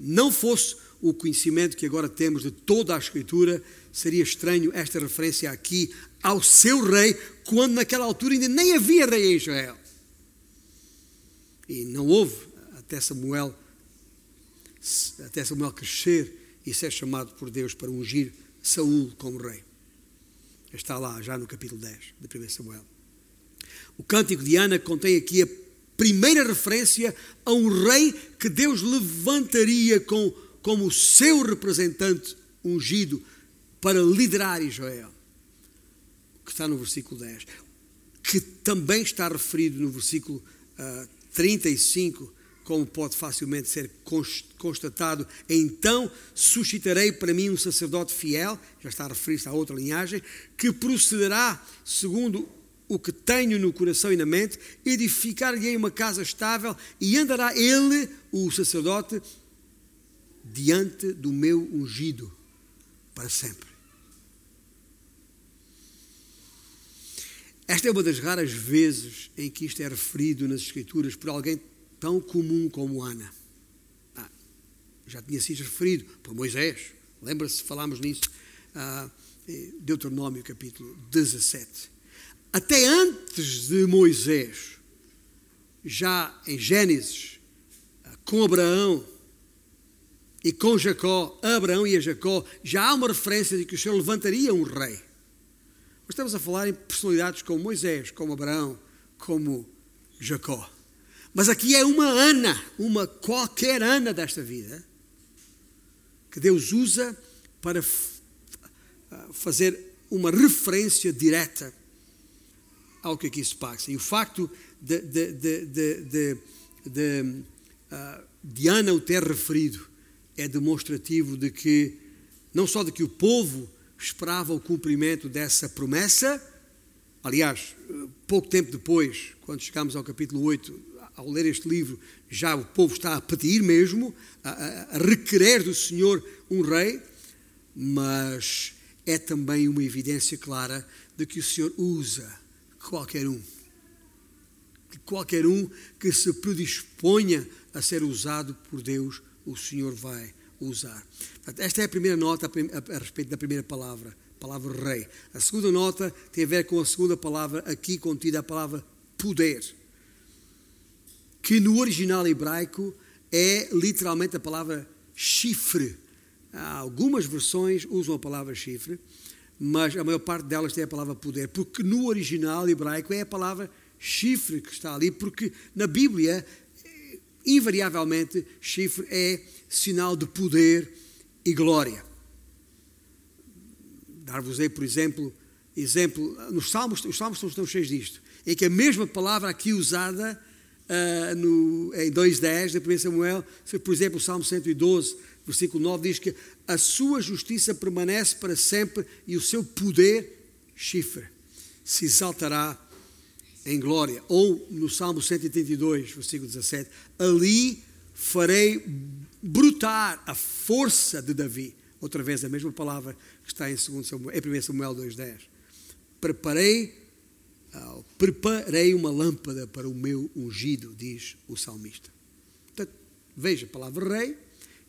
Não fosse o conhecimento que agora temos de toda a Escritura, seria estranho esta referência aqui ao seu rei, quando naquela altura ainda nem havia rei em Israel. E não houve até Samuel, até Samuel crescer e ser chamado por Deus para ungir Saul como rei. Está lá, já no capítulo 10 de 1 Samuel. O cântico de Ana contém aqui a primeira referência a um rei que Deus levantaria com, como seu representante ungido para liderar Israel, que está no versículo 10, que também está referido no versículo uh, ah, 35 como pode facilmente ser constatado, então suscitarei para mim um sacerdote fiel, já está a referir-se a outra linhagem, que procederá segundo o que tenho no coração e na mente, edificar-lhe uma casa estável e andará ele, o sacerdote, diante do meu ungido para sempre. Esta é uma das raras vezes em que isto é referido nas Escrituras por alguém tão comum como Ana. Ah, já tinha sido referido por Moisés. Lembra-se, falámos nisso, ah, Deuteronômio capítulo 17. Até antes de Moisés, já em Gênesis, ah, com Abraão e com Jacó, Abraão e a Jacó, já há uma referência de que o Senhor levantaria um rei. Mas estamos a falar em personalidades como Moisés, como Abraão, como Jacó. Mas aqui é uma Ana, uma qualquer Ana desta vida, que Deus usa para fazer uma referência direta ao que aqui se passa. E o facto de, de, de, de, de Ana o ter referido é demonstrativo de que, não só de que o povo esperava o cumprimento dessa promessa, aliás, pouco tempo depois, quando chegamos ao capítulo 8, ao ler este livro, já o povo está a pedir mesmo, a, a requerer do Senhor um rei, mas é também uma evidência clara de que o Senhor usa qualquer um. Qualquer um que se predisponha a ser usado por Deus, o Senhor vai usar. Esta é a primeira nota a respeito da primeira palavra, palavra rei. A segunda nota tem a ver com a segunda palavra aqui contida, a palavra poder que no original hebraico é literalmente a palavra chifre. Há algumas versões usam a palavra chifre, mas a maior parte delas tem a palavra poder, porque no original hebraico é a palavra chifre que está ali, porque na Bíblia, invariavelmente, chifre é sinal de poder e glória. Dar-vos-ei, por exemplo, exemplo, nos Salmos, os Salmos estão cheios disto, em que a mesma palavra aqui usada uh, no, em 2.10 da 1 Samuel, por exemplo, o Salmo 112, versículo 9, diz que a sua justiça permanece para sempre e o seu poder, chifre, se exaltará em glória. Ou no Salmo 132, versículo 17, ali farei brotar a força de Davi. Outra vez a mesma palavra que está em, 2 Samuel, em 1 Samuel 2,10. Preparei preparei uma lâmpada para o meu ungido, diz o salmista. Portanto, veja a palavra rei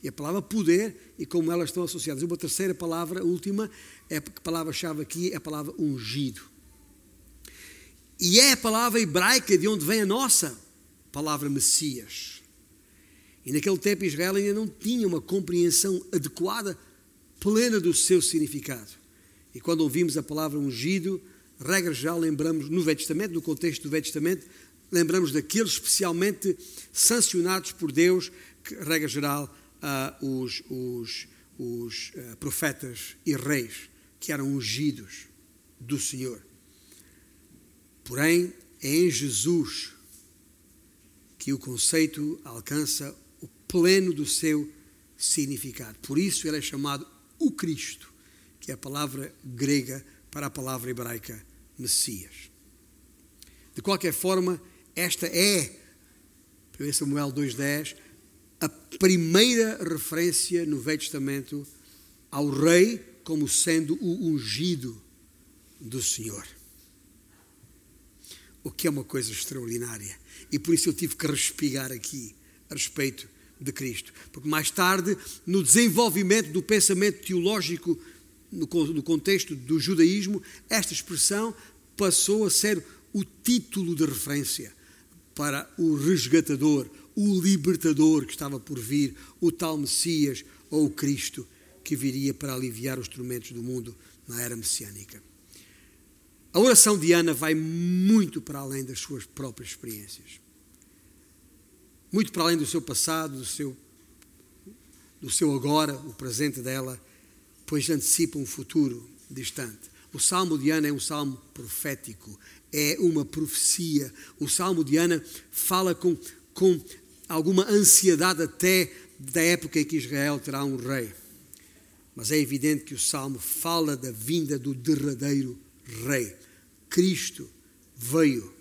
e a palavra poder e como elas estão associadas. Uma terceira palavra, última, é a palavra-chave aqui é a palavra ungido. E é a palavra hebraica de onde vem a nossa palavra Messias. E naquele tempo Israel ainda não tinha uma compreensão adequada, plena do seu significado. E quando ouvimos a palavra ungido, regra geral, lembramos, no Velho Testamento, no contexto do Velho Testamento, lembramos daqueles especialmente sancionados por Deus, que, regra geral, uh, os, os, os uh, profetas e reis, que eram ungidos do Senhor. Porém, é em Jesus que o conceito alcança o pleno do seu significado. Por isso ele é chamado o Cristo, que é a palavra grega para a palavra hebraica Messias. De qualquer forma, esta é, 1 Samuel 2,10, a primeira referência no Velho Testamento ao rei como sendo o ungido do Senhor. O que é uma coisa extraordinária. E por isso eu tive que respigar aqui a respeito de Cristo. Porque mais tarde, no desenvolvimento do pensamento teológico no contexto do judaísmo, esta expressão passou a ser o título de referência para o resgatador, o libertador que estava por vir, o tal Messias ou o Cristo que viria para aliviar os tormentos do mundo na era messiânica. A oração de Ana vai muito para além das suas próprias experiências. Muito para além do seu passado, do seu, do seu agora, o presente dela pois antecipa um futuro distante. O Salmo de Ana é um salmo profético, é uma profecia. O Salmo de Ana fala com, com alguma ansiedade até da época em que Israel terá um rei. Mas é evidente que o salmo fala da vinda do derradeiro rei. Cristo veio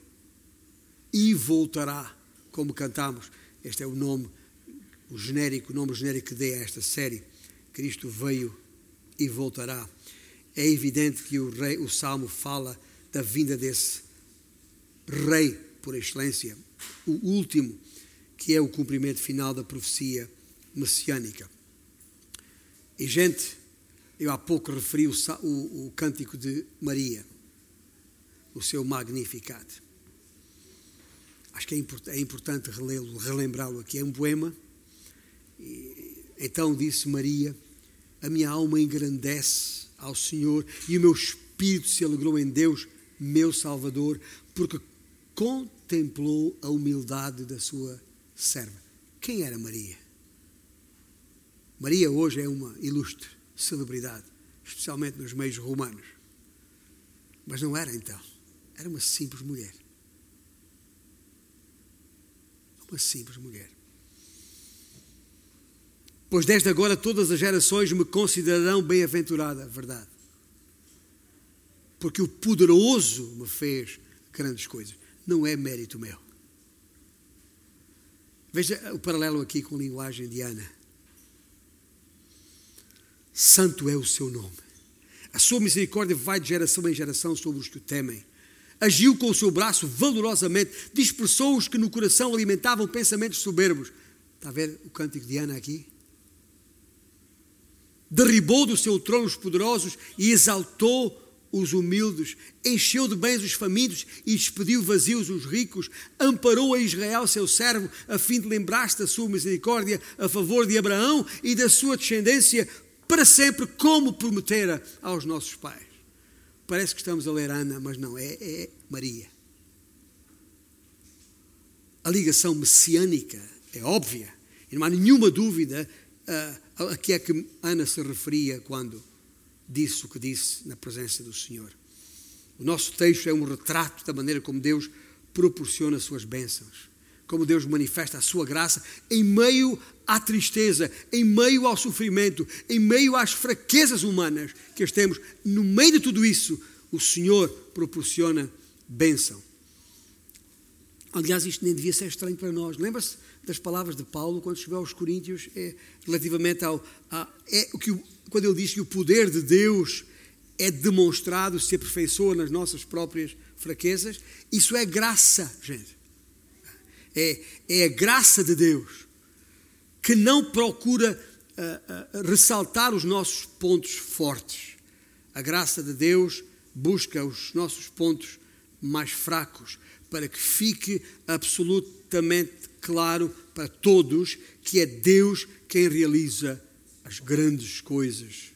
e voltará, como cantamos. Este é o nome, o genérico, o nome genérico que dei a esta série. Cristo veio e voltará. É evidente que o, rei, o salmo fala da vinda desse rei por excelência, o último, que é o cumprimento final da profecia messiânica. E, gente, eu há pouco referi o, o, o cântico de Maria, o seu Magnificat. Acho que é, import, é importante relembrá-lo aqui. É um poema. E, então disse Maria: A minha alma engrandece ao Senhor e o meu espírito se alegrou em Deus, meu Salvador, porque contemplou a humildade da sua serva. Quem era Maria? Maria hoje é uma ilustre celebridade, especialmente nos meios romanos. Mas não era então. Era uma simples mulher. Uma simples mulher. Pois desde agora todas as gerações me considerarão bem-aventurada, verdade. Porque o poderoso me fez grandes coisas. Não é mérito meu. Veja o paralelo aqui com a linguagem de Ana. Santo é o seu nome. A sua misericórdia vai de geração em geração sobre os que o temem. Agiu com o seu braço valorosamente, dispersou os que no coração alimentavam pensamentos soberbos. Está a ver o cântico de Ana aqui? Derribou do seu trono os poderosos e exaltou os humildes, encheu de bens os famintos e despediu vazios os ricos, amparou a Israel, seu servo, a fim de lembrar-se da sua misericórdia a favor de Abraão e da sua descendência para sempre, como prometera aos nossos pais. Parece que estamos a ler Ana, mas não, é, é Maria. A ligação messiânica é óbvia, e não há nenhuma dúvida uh, a que é que Ana se referia quando disse o que disse na presença do Senhor. O nosso texto é um retrato da maneira como Deus proporciona suas bênçãos, como Deus manifesta a sua graça em meio à tristeza, em meio ao sofrimento, em meio às fraquezas humanas que as temos, no meio de tudo isso, o Senhor proporciona bênção. Aliás, isto nem devia ser estranho para nós. Lembra-se das palavras de Paulo quando escreveu aos Coríntios é, relativamente ao. A, é, o que, quando ele diz que o poder de Deus é demonstrado, se aperfeiçoa nas nossas próprias fraquezas. Isso é graça, gente. É, é a graça de Deus que não procura uh, uh, ressaltar os nossos pontos fortes. A graça de Deus busca os nossos pontos mais fracos, para que fique absolutamente claro para todos que é Deus quem realiza as grandes coisas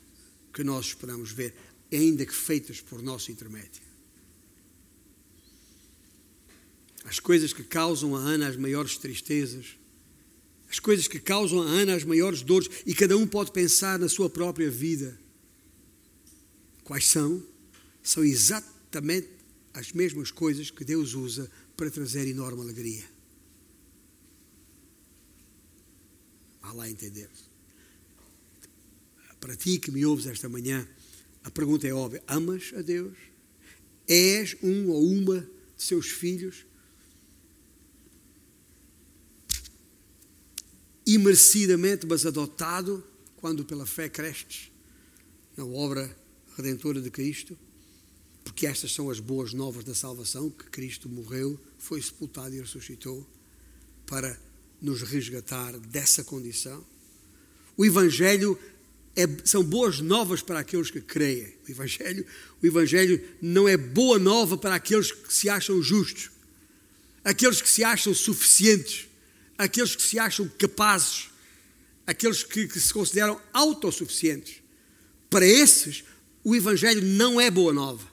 que nós esperamos ver, ainda que feitas por nosso intermédio. As coisas que causam a Ana as maiores tristezas as coisas que causam a Ana as maiores dores, e cada um pode pensar na sua própria vida. Quais são? São exatamente as mesmas coisas que Deus usa para trazer enorme alegria. Vá lá entender. Para ti que me ouves esta manhã, a pergunta é óbvia: amas a Deus? És um ou uma de seus filhos? imerecidamente, mas adotado, quando pela fé crestes na obra redentora de Cristo, porque estas são as boas novas da salvação, que Cristo morreu, foi sepultado e ressuscitou para nos resgatar dessa condição. O Evangelho é, são boas novas para aqueles que creem. O Evangelho, o Evangelho não é boa nova para aqueles que se acham justos, aqueles que se acham suficientes, aqueles que se acham capazes, aqueles que, que se consideram autossuficientes. Para esses, o Evangelho não é boa nova.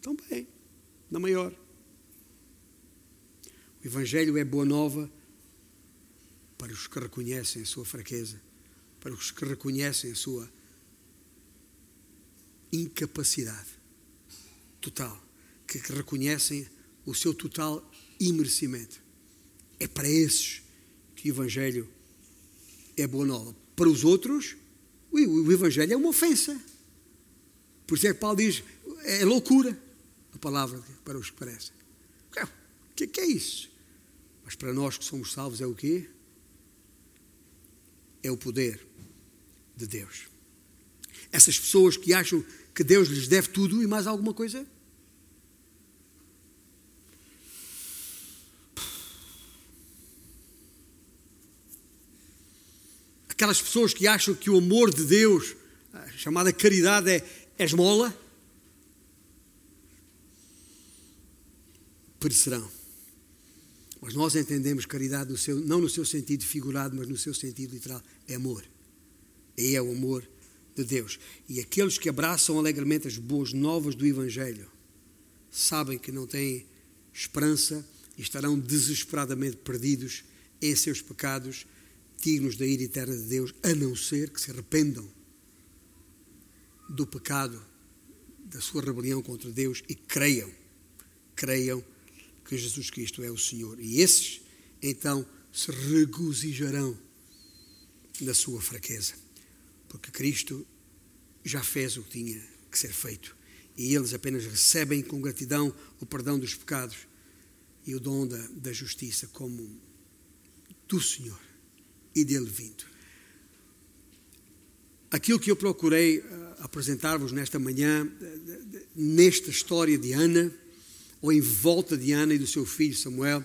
Então, bem, na maior. O Evangelho é boa nova para os que reconhecem a sua fraqueza, para os que reconhecem a sua incapacidade total, que reconhecem o seu total imerecimento. É para esses que o Evangelho é boa nova. Para os outros, o Evangelho é uma ofensa. Por isso é que Paulo diz: é loucura a palavra para os que parecem. O que, que é isso? Mas para nós que somos salvos é o quê? É o poder de Deus. Essas pessoas que acham que Deus lhes deve tudo e mais alguma coisa? Aquelas pessoas que acham que o amor de Deus, chamada caridade, é, é esmola, perecerão. Mas nós entendemos caridade no seu, não no seu sentido figurado, mas no seu sentido literal. É amor. E é o amor de Deus. E aqueles que abraçam alegremente as boas novas do Evangelho sabem que não têm esperança e estarão desesperadamente perdidos em seus pecados, dignos da ira eterna de Deus, a não ser que se arrependam do pecado, da sua rebelião contra Deus e creiam, creiam que Jesus Cristo é o Senhor. E esses, então, se regozijarão na sua fraqueza porque Cristo já fez o que tinha que ser feito e eles apenas recebem com gratidão o perdão dos pecados e o dom da, da justiça como do Senhor e dele vindo. Aquilo que eu procurei uh, apresentar-vos nesta manhã, uh, nesta história de Ana, ou em volta de Ana e do seu filho Samuel,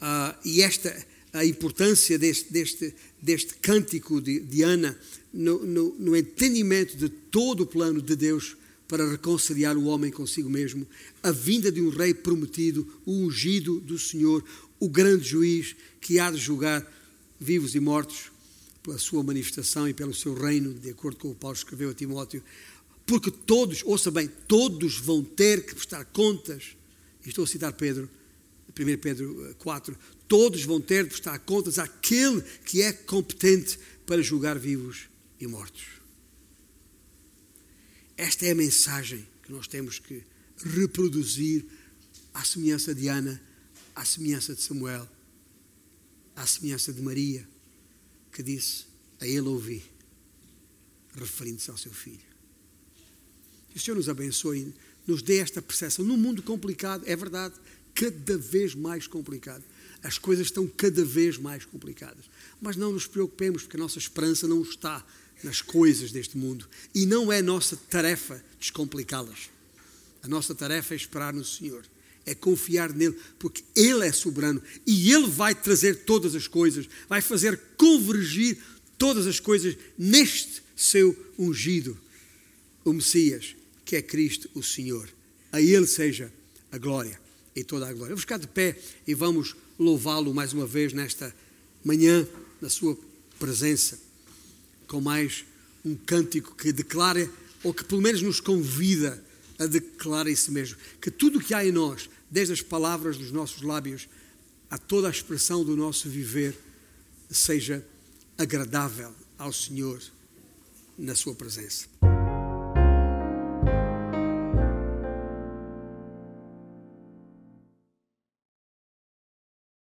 uh, e esta a importância deste, deste, deste cântico de, de Ana no, no, no entendimento de todo o plano de Deus para reconciliar o homem consigo mesmo, a vinda de um rei prometido, o ungido do Senhor, o grande juiz que há de julgar vivos e mortos pela sua manifestação e pelo seu reino, de acordo com o Paulo escreveu a Timóteo, porque todos, ouça bem, todos vão ter que prestar contas, estou a citar Pedro, 1 Pedro 4, todos vão ter de prestar contas àquele que é competente para julgar vivos e mortos. Esta é a mensagem que nós temos que reproduzir à semelhança de Ana, à semelhança de Samuel, à semelhança de Maria, que disse: A ele ouvi, referindo-se ao seu filho. Que o Senhor nos abençoe, nos dê esta percepção. Num mundo complicado, é verdade, cada vez mais complicado. As coisas estão cada vez mais complicadas. Mas não nos preocupemos, porque a nossa esperança não está nas coisas deste mundo. E não é nossa tarefa descomplicá-las. A nossa tarefa é esperar no Senhor, é confiar nele, porque Ele é soberano e Ele vai trazer todas as coisas, vai fazer convergir todas as coisas neste seu ungido, o Messias, que é Cristo, o Senhor. A Ele seja a glória e toda a glória. Vamos ficar de pé e vamos louvá-lo mais uma vez nesta manhã, na Sua presença com mais um cântico que declara, ou que pelo menos nos convida a declarar isso mesmo. Que tudo o que há em nós, desde as palavras dos nossos lábios a toda a expressão do nosso viver, seja agradável ao Senhor na Sua presença.